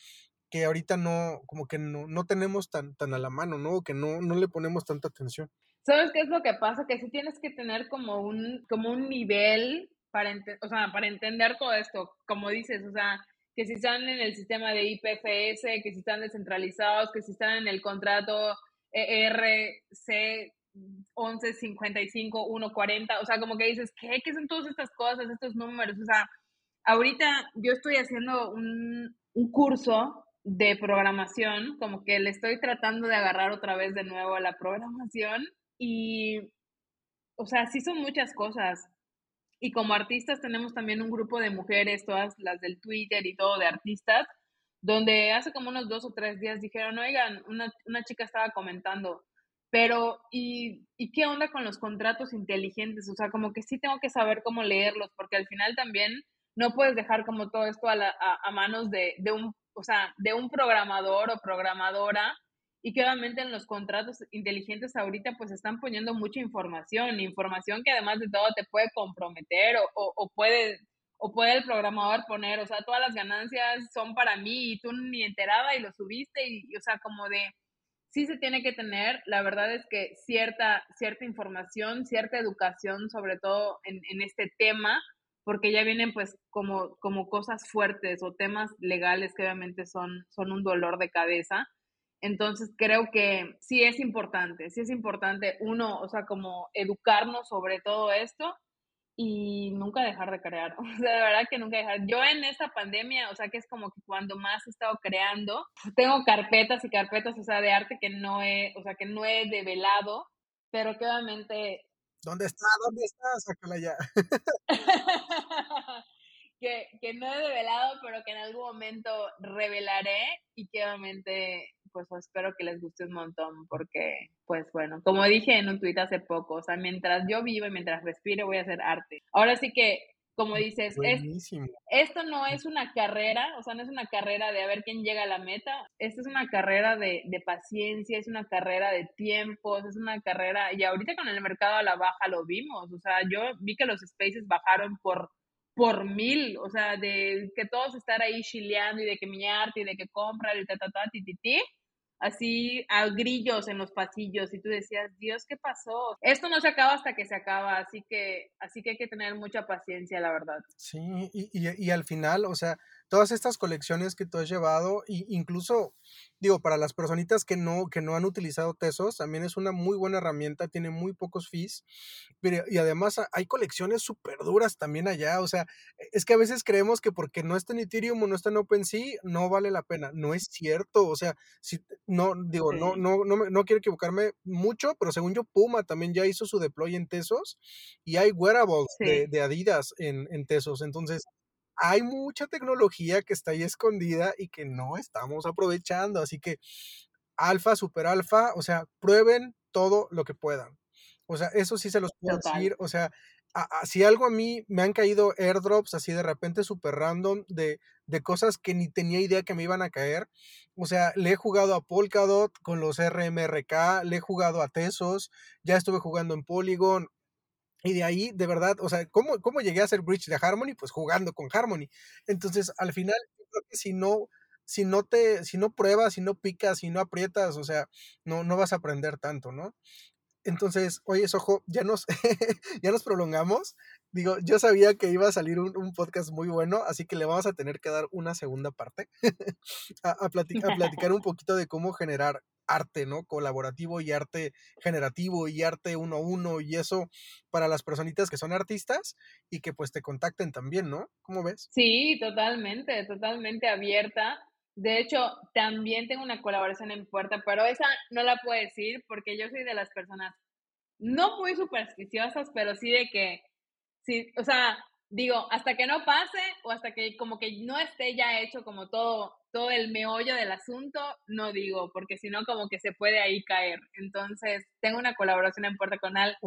que ahorita no, como que no, no tenemos tan, tan a la mano, ¿no? Que no, no le ponemos tanta atención. ¿Sabes qué es lo que pasa? Que sí tienes que tener como un, como un nivel para, o sea, para entender todo esto, como dices, o sea, que si están en el sistema de IPFS, que si están descentralizados, que si están en el contrato ERC 1155 140, o sea, como que dices, ¿qué? ¿Qué son todas estas cosas, estos números? O sea, ahorita yo estoy haciendo un, un curso de programación, como que le estoy tratando de agarrar otra vez de nuevo a la programación y, o sea, sí son muchas cosas. Y como artistas tenemos también un grupo de mujeres, todas las del Twitter y todo de artistas, donde hace como unos dos o tres días dijeron, oigan, una, una chica estaba comentando, pero ¿y, ¿y qué onda con los contratos inteligentes? O sea, como que sí tengo que saber cómo leerlos, porque al final también no puedes dejar como todo esto a, a, manos de, de, un, o sea, de un programador o programadora y que obviamente en los contratos inteligentes ahorita pues están poniendo mucha información, información que además de todo te puede comprometer o, o, puede o puede el programador poner, o sea, todas las ganancias son para mí y tú ni enteraba y lo subiste y, o sea, como de, sí se tiene que tener, la verdad es que cierta, cierta información, cierta educación, sobre todo en, en este tema, porque ya vienen pues como, como cosas fuertes o temas legales que obviamente son, son un dolor de cabeza. Entonces creo que sí es importante, sí es importante uno, o sea, como educarnos sobre todo esto y nunca dejar de crear. O sea, de verdad que nunca dejar. Yo en esta pandemia, o sea, que es como que cuando más he estado creando, tengo carpetas y carpetas, o sea, de arte que no he, o sea, que no he develado, pero que obviamente... ¿Dónde está? ¿Dónde está? Sácala ya. que, que no he develado, pero que en algún momento revelaré y que obviamente pues espero que les guste un montón porque, pues bueno, como dije en un tuit hace poco, o sea, mientras yo vivo y mientras respire voy a hacer arte. Ahora sí que, como dices, esto no es una carrera, o sea, no es una carrera de a ver quién llega a la meta, esto es una carrera de, de paciencia, es una carrera de tiempos, es una carrera, y ahorita con el mercado a la baja lo vimos, o sea, yo vi que los spaces bajaron por por mil, o sea, de que todos estar ahí chileando y de que mi arte y de que compra el ta ta ta ti, ti, ti así a grillos en los pasillos y tú decías, Dios, ¿qué pasó? Esto no se acaba hasta que se acaba, así que, así que hay que tener mucha paciencia, la verdad. Sí, y, y, y al final, o sea, todas estas colecciones que tú has llevado, e incluso, digo, para las personitas que no, que no han utilizado Tesos, también es una muy buena herramienta, tiene muy pocos fees, pero, y además hay colecciones súper duras también allá, o sea, e, es que a veces creemos que porque no está en Ethereum o no está en OpenSea, no vale la pena, no es cierto, o sea, si, no, digo, no, no, no, no quiero equivocarme mucho, pero según yo, Puma también ya hizo su deploy en Tesos, y hay wearables de, de, Adidas en, en Tesos, entonces hay mucha tecnología que está ahí escondida y que no estamos aprovechando. Así que alfa, super alfa, o sea, prueben todo lo que puedan. O sea, eso sí se los puedo decir. O sea, si algo a mí me han caído airdrops así de repente super random de, de, cosas que ni tenía idea que me iban a caer. O sea, le he jugado a Polkadot con los RMRK, le he jugado a Tesos, ya estuve jugando en Polygon. Y de ahí, de verdad, o sea, ¿cómo, ¿cómo llegué a ser bridge de Harmony? Pues jugando con Harmony. Entonces, al final, creo que si no, si no te, si no pruebas, si no picas, si no aprietas, o sea, no, no vas a aprender tanto, ¿no? Entonces, oye, Sojo, ya nos, ya nos prolongamos. Digo, yo sabía que iba a salir un, un, podcast muy bueno, así que le vamos a tener que dar una segunda parte a, a platicar un poquito de cómo generar arte, ¿no? Colaborativo y arte generativo y arte uno a uno y eso para las personitas que son artistas y que pues te contacten también, ¿no? ¿Cómo ves? Sí, totalmente, totalmente abierta. De hecho, también tengo una colaboración en puerta, pero esa no la puedo decir porque yo soy de las personas no muy supersticiosas, pero sí de que, sí, o sea, digo, hasta que no pase o hasta que como que no esté ya hecho como todo todo el meollo del asunto, no digo, porque si no como que se puede ahí caer. Entonces, tengo una colaboración en puerta con alguien.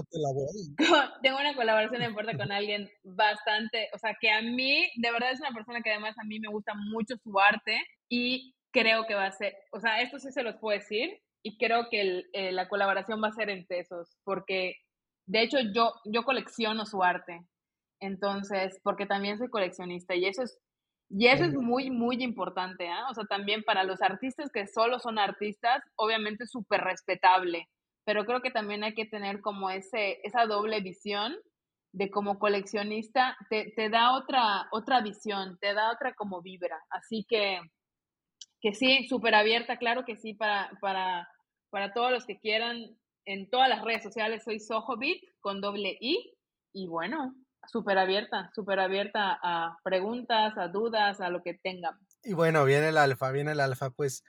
tengo una colaboración en puerta con alguien bastante, o sea, que a mí, de verdad es una persona que además a mí me gusta mucho su arte y creo que va a ser, o sea, esto sí se los puedo decir y creo que eh, la colaboración va a ser en tesos, porque de hecho yo, yo colecciono su arte. Entonces, porque también soy coleccionista y eso es y eso es muy, muy importante, ¿ah? O sea, también para los artistas que solo son artistas, obviamente súper respetable, pero creo que también hay que tener como ese, esa doble visión de como coleccionista, te, te da otra, otra visión, te da otra como vibra. Así que, que sí, súper abierta, claro que sí, para, para, para todos los que quieran, en todas las redes sociales soy Sohobit con doble I, y bueno, súper abierta, súper abierta a preguntas, a dudas, a lo que tengan. Y bueno, viene el alfa, viene el alfa. Pues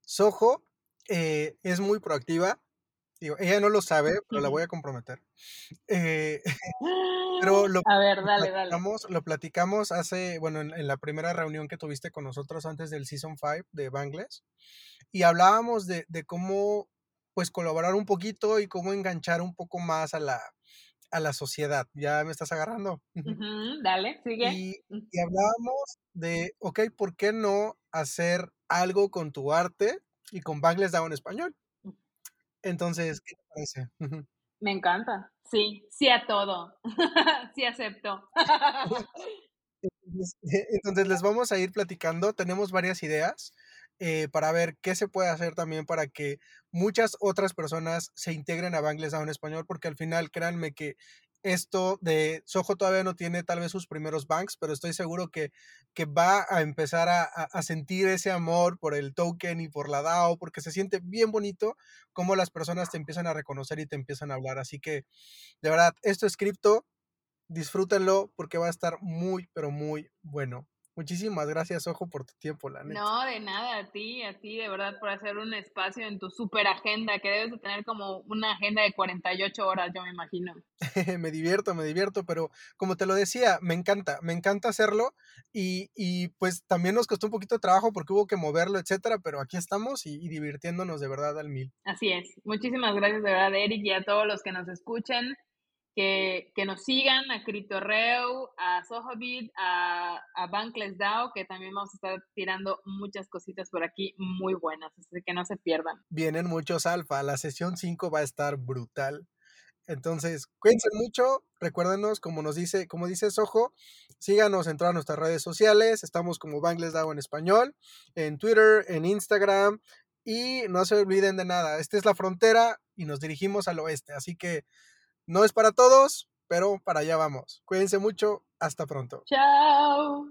Soho eh, es muy proactiva. Digo, ella no lo sabe, pero la voy a comprometer. Eh, pero lo, a ver, dale, platicamos, dale. lo platicamos hace, bueno, en, en, la primera reunión que tuviste con nosotros antes del Season 5 de Bangles. Y hablábamos de, de cómo pues colaborar un poquito y cómo enganchar un poco más a la, a la sociedad. ¿Ya me estás agarrando? dale, sigue. Y, y hablábamos de, ok, ¿por qué no hacer algo con tu arte y con Bangles Down en español? Entonces, ¿qué te parece? Me encanta. Sí, sí a todo. sí acepto. Entonces les vamos a ir platicando. Tenemos varias ideas eh, para ver qué se puede hacer también para que muchas otras personas se integren a Bangles en español, porque al final, créanme que esto de Soho todavía no tiene tal vez sus primeros banks, pero estoy seguro que, que va a empezar a, a, sentir ese amor por el token y por la DAO, porque se siente bien bonito cómo las personas te empiezan a reconocer y te empiezan a hablar. Así que, de verdad, esto es cripto, disfrútenlo porque va a estar muy, pero muy bueno. Muchísimas gracias, Ojo, por tu tiempo, la neta. No, de nada, a ti, a ti, de verdad, por hacer un espacio en tu super agenda, que debes de tener como una agenda de 48 horas, yo me imagino. me divierto, me divierto, pero como te lo decía, me encanta, me encanta hacerlo y, y, pues también nos costó un poquito de trabajo porque hubo que moverlo, etcétera, pero aquí estamos y, y divirtiéndonos de verdad al mil. Así es. Muchísimas gracias de verdad, Eric, y a todos los que nos escuchen que, que, nos sigan a Critorreu, a Sohobit, a, a Bankless DAO, que también vamos a estar tirando muchas cositas por aquí muy buenas, así que no se pierdan. Vienen muchos alfa, la sesión 5 va a estar brutal. Entonces, cuídense mucho, recuérdenos, como nos dice, como dice Soho, síganos en todas nuestras redes sociales, estamos como Bankless DAO en español, en Twitter, en Instagram, y no se olviden de nada, esta es la frontera y nos dirigimos al oeste, así que no es para todos, pero para allá vamos. Cuídense mucho. Hasta pronto. Chao.